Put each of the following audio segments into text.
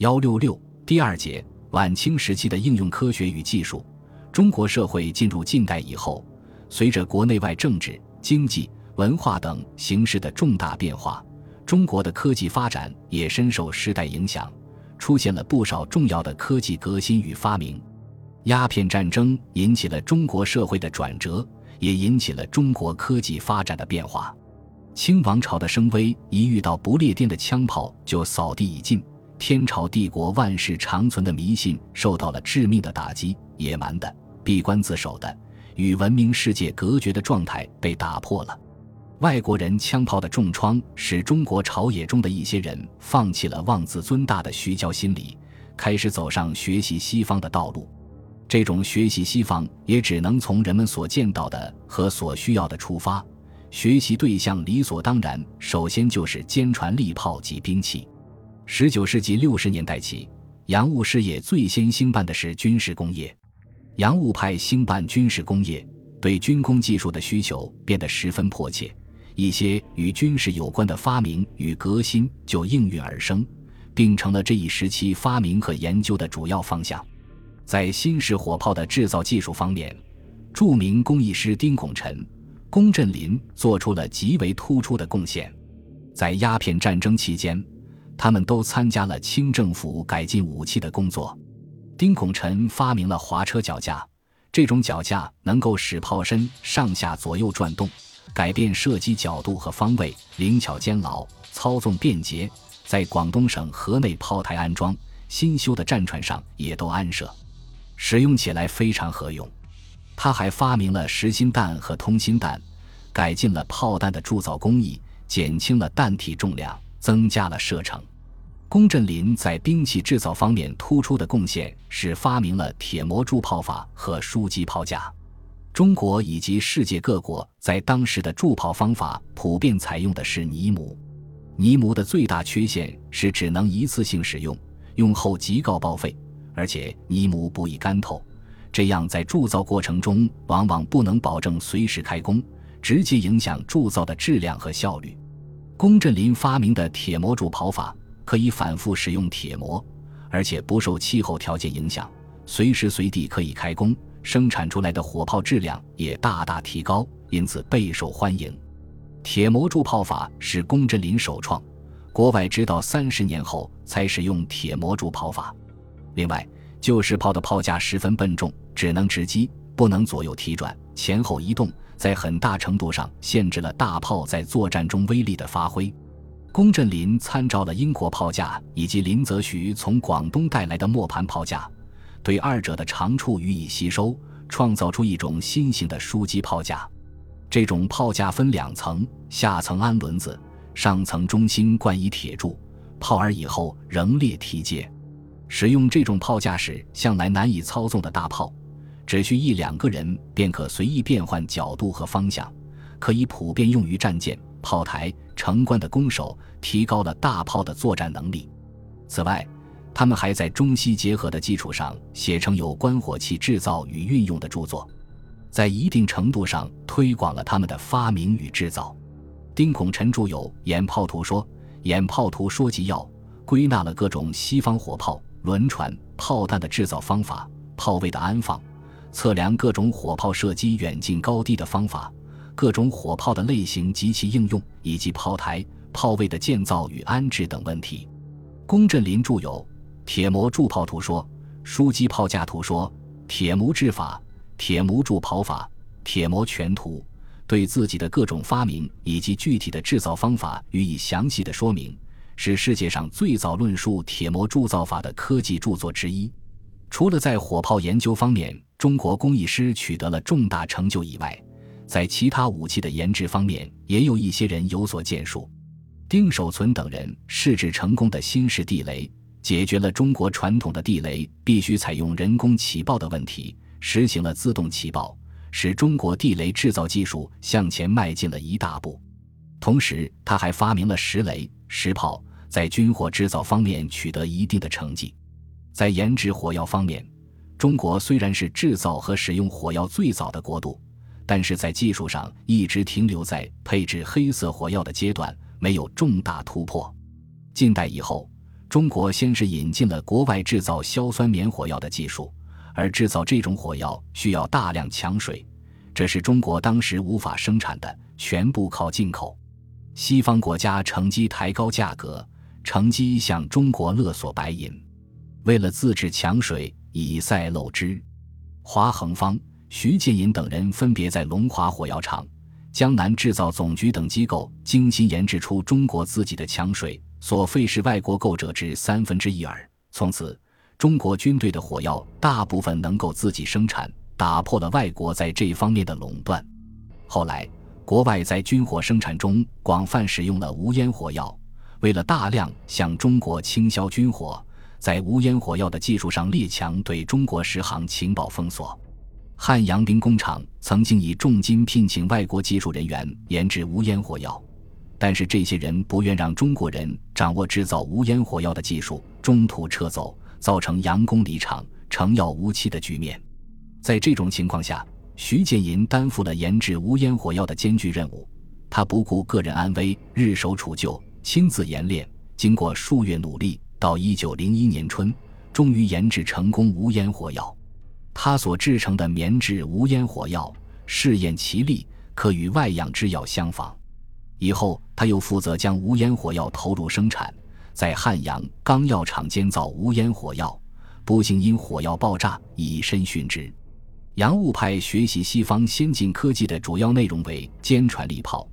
幺六六第二节晚清时期的应用科学与技术。中国社会进入近代以后，随着国内外政治、经济、文化等形势的重大变化，中国的科技发展也深受时代影响，出现了不少重要的科技革新与发明。鸦片战争引起了中国社会的转折，也引起了中国科技发展的变化。清王朝的声威一遇到不列颠的枪炮就扫地已尽，天朝帝国万世长存的迷信受到了致命的打击，野蛮的、闭关自守的、与文明世界隔绝的状态被打破了。外国人枪炮的重创使中国朝野中的一些人放弃了妄自尊大的虚骄心理，开始走上学习西方的道路。这种学习西方也只能从人们所见到的和所需要的出发，学习对象理所当然，首先就是坚船利炮及兵器。十九世纪六十年代起，洋务事业最先兴办的是军事工业，洋务派兴办军事工业，对军工技术的需求变得十分迫切，一些与军事有关的发明与革新就应运而生，并成了这一时期发明和研究的主要方向。在新式火炮的制造技术方面，著名工艺师丁拱辰、龚振林做出了极为突出的贡献。在鸦片战争期间，他们都参加了清政府改进武器的工作。丁拱辰发明了滑车脚架，这种脚架能够使炮身上下左右转动，改变射击角度和方位，灵巧坚牢，操纵便捷。在广东省河内炮台安装，新修的战船上也都安设。使用起来非常合用，他还发明了实心弹和通心弹，改进了炮弹的铸造工艺，减轻了弹体重量，增加了射程。龚振林在兵器制造方面突出的贡献是发明了铁模铸炮法和枢机炮架。中国以及世界各国在当时的铸炮方法普遍采用的是泥模，泥模的最大缺陷是只能一次性使用，用后极高报废。而且泥模不易干透，这样在铸造过程中往往不能保证随时开工，直接影响铸造的质量和效率。龚振林发明的铁模铸炮法可以反复使用铁模，而且不受气候条件影响，随时随地可以开工，生产出来的火炮质量也大大提高，因此备受欢迎。铁模铸炮法是龚振林首创，国外直到三十年后才使用铁模铸炮法。另外，旧式炮的炮架十分笨重，只能直击，不能左右提转、前后移动，在很大程度上限制了大炮在作战中威力的发挥。龚振林参照了英国炮架以及林则徐从广东带来的磨盘炮架，对二者的长处予以吸收，创造出一种新型的枢机炮架。这种炮架分两层，下层安轮子，上层中心冠以铁柱，炮耳以后仍列梯阶。使用这种炮架时，向来难以操纵的大炮，只需一两个人便可随意变换角度和方向，可以普遍用于战舰、炮台、城关的攻守，提高了大炮的作战能力。此外，他们还在中西结合的基础上写成有关火器制造与运用的著作，在一定程度上推广了他们的发明与制造。丁孔辰著有《演炮图说》，《演炮图说集要》，归纳了各种西方火炮。轮船、炮弹的制造方法、炮位的安放、测量各种火炮射击远近高低的方法、各种火炮的类型及其应用，以及炮台、炮位的建造与安置等问题。龚振林著有《铁模铸炮图说》《枢机炮架图说》《铁模制法》《铁模铸炮法》《铁模全图》，对自己的各种发明以及具体的制造方法予以详细的说明。是世界上最早论述铁模铸造法的科技著作之一。除了在火炮研究方面，中国工艺师取得了重大成就以外，在其他武器的研制方面，也有一些人有所建树。丁守存等人试制成功的新式地雷，解决了中国传统的地雷必须采用人工起爆的问题，实行了自动起爆，使中国地雷制造技术向前迈进了一大步。同时，他还发明了石雷、石炮。在军火制造方面取得一定的成绩，在研制火药方面，中国虽然是制造和使用火药最早的国度，但是在技术上一直停留在配置黑色火药的阶段，没有重大突破。近代以后，中国先是引进了国外制造硝酸棉火药的技术，而制造这种火药需要大量强水，这是中国当时无法生产的，全部靠进口。西方国家乘机抬高价格，乘机向中国勒索白银。为了自制强水，以塞漏之。华恒方、徐建银等人分别在龙华火药厂、江南制造总局等机构精心研制出中国自己的强水，所费是外国购者之三分之一耳。从此，中国军队的火药大部分能够自己生产，打破了外国在这方面的垄断。后来，国外在军火生产中广泛使用了无烟火药，为了大量向中国倾销军火。在无烟火药的技术上列强对中国实行情报封锁。汉阳兵工厂曾经以重金聘请外国技术人员研制无烟火药，但是这些人不愿让中国人掌握制造无烟火药的技术，中途撤走，造成佯攻离场、成药无期的局面。在这种情况下，徐建银担负了研制无烟火药的艰巨任务。他不顾个人安危，日守处就，亲自研炼。经过数月努力。到一九零一年春，终于研制成功无烟火药。他所制成的棉质无烟火药试验其力，可与外样之药相仿。以后，他又负责将无烟火药投入生产，在汉阳钢药厂监造无烟火药，不幸因火药爆炸，以身殉职。洋务派学习西方先进科技的主要内容为坚船利炮，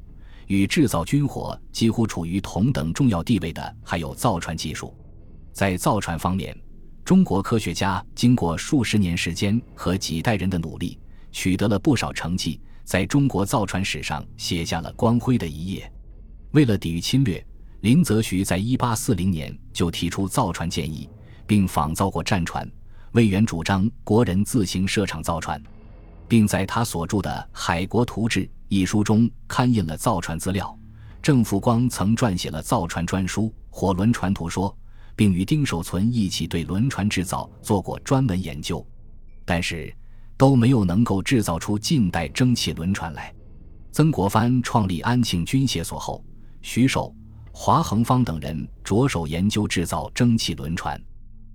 与制造军火几乎处于同等重要地位的，还有造船技术。在造船方面，中国科学家经过数十年时间和几代人的努力，取得了不少成绩，在中国造船史上写下了光辉的一页。为了抵御侵略，林则徐在1840年就提出造船建议，并仿造过战船。魏源主张国人自行设厂造船，并在他所著的《海国图志》一书中刊印了造船资料。郑复光曾撰写了造船专书《火轮船图说》。并与丁守存一起对轮船制造做过专门研究，但是都没有能够制造出近代蒸汽轮船来。曾国藩创立安庆军械所后，徐守、华恒方等人着手研究制造蒸汽轮船。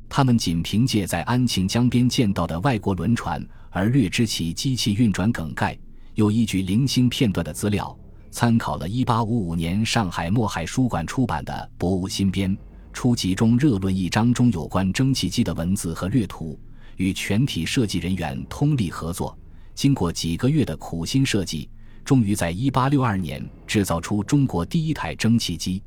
他们仅凭借在安庆江边见到的外国轮船而略知其机器运转梗概，又依据零星片段的资料，参考了1855年上海墨海书馆出版的《博物新编》。初集中热论一章中有关蒸汽机的文字和略图，与全体设计人员通力合作，经过几个月的苦心设计，终于在一八六二年制造出中国第一台蒸汽机。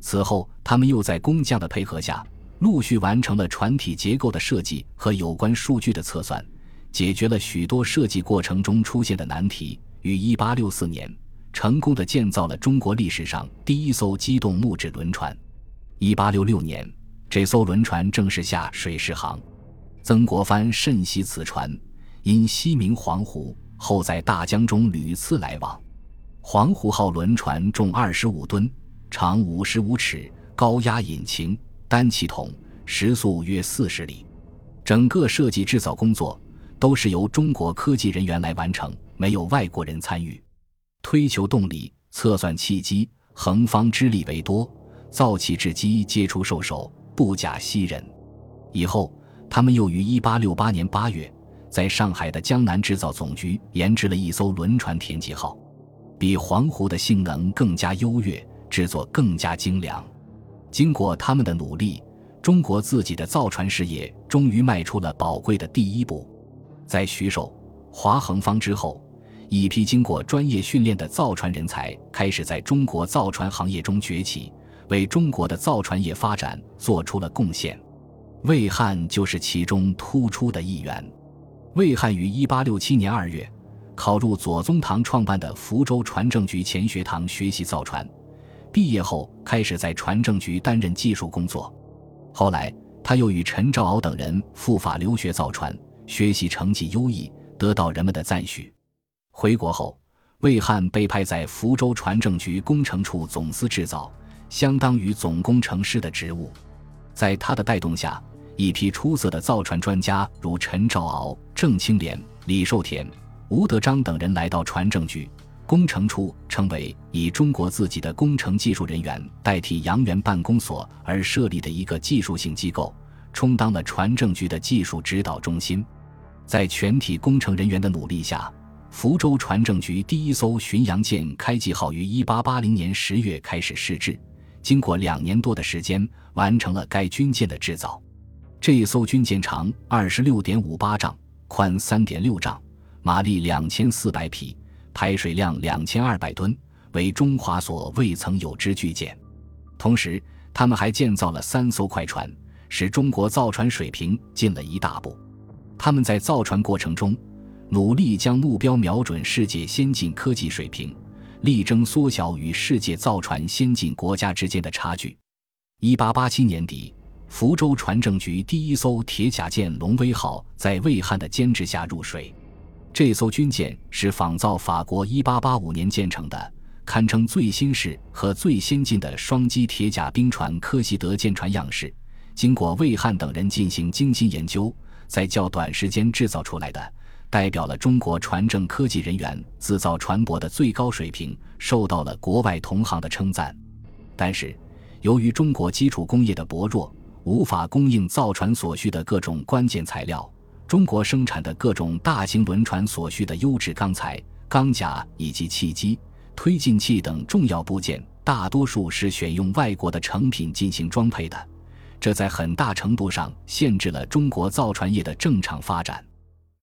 此后，他们又在工匠的配合下，陆续完成了船体结构的设计和有关数据的测算，解决了许多设计过程中出现的难题。于一八六四年，成功的建造了中国历史上第一艘机动木质轮船。一八六六年，这艘轮船正式下水试航。曾国藩甚喜此船，因西名黄湖，后在大江中屡次来往。黄湖号轮船重二十五吨，长五十五尺，高压引擎，单气筒，时速约四十里。整个设计制造工作都是由中国科技人员来完成，没有外国人参与。推求动力，测算契机，横方之力为多。造气制机皆出授手，不假昔人。以后，他们又于1868年8月，在上海的江南制造总局研制了一艘轮船“田忌号”，比黄湖的性能更加优越，制作更加精良。经过他们的努力，中国自己的造船事业终于迈出了宝贵的第一步。在徐寿、华恒方之后，一批经过专业训练的造船人才开始在中国造船行业中崛起。为中国的造船业发展做出了贡献，魏汉就是其中突出的一员。魏汉于1867年2月考入左宗棠创办的福州船政局钱学堂学习造船，毕业后开始在船政局担任技术工作。后来，他又与陈兆敖等人赴法留学造船，学习成绩优异，得到人们的赞许。回国后，魏汉被派在福州船政局工程处总司制造。相当于总工程师的职务，在他的带动下，一批出色的造船专家如陈兆骜、郑清廉、李寿田、吴德章等人来到船政局，工程处成为以中国自己的工程技术人员代替洋员办公所而设立的一个技术性机构，充当了船政局的技术指导中心。在全体工程人员的努力下，福州船政局第一艘巡洋舰开济号于1880年10月开始试制，经过两年多的时间，完成了该军舰的制造。这一艘军舰长26.58丈，宽3.6丈，马力2400匹。排水量两千二百吨，为中华所未曾有之巨舰。同时，他们还建造了三艘快船，使中国造船水平进了一大步。他们在造船过程中，努力将目标瞄准世界先进科技水平，力争缩小与世界造船先进国家之间的差距。一八八七年底，福州船政局第一艘铁甲舰“龙威号”在魏汉的监制下入水。这艘军舰是仿造法国1885年建成的，堪称最新式和最先进的双机铁甲兵船科西德舰船样式。经过魏汉等人进行精心研究，在较短时间制造出来的，代表了中国船政科技人员自造船舶的最高水平，受到了国外同行的称赞。但是，由于中国基础工业的薄弱，无法供应造船所需的各种关键材料。中国生产的各种大型轮船所需的优质钢材、钢甲以及汽机、推进器等重要部件，大多数是选用外国的成品进行装配的，这在很大程度上限制了中国造船业的正常发展。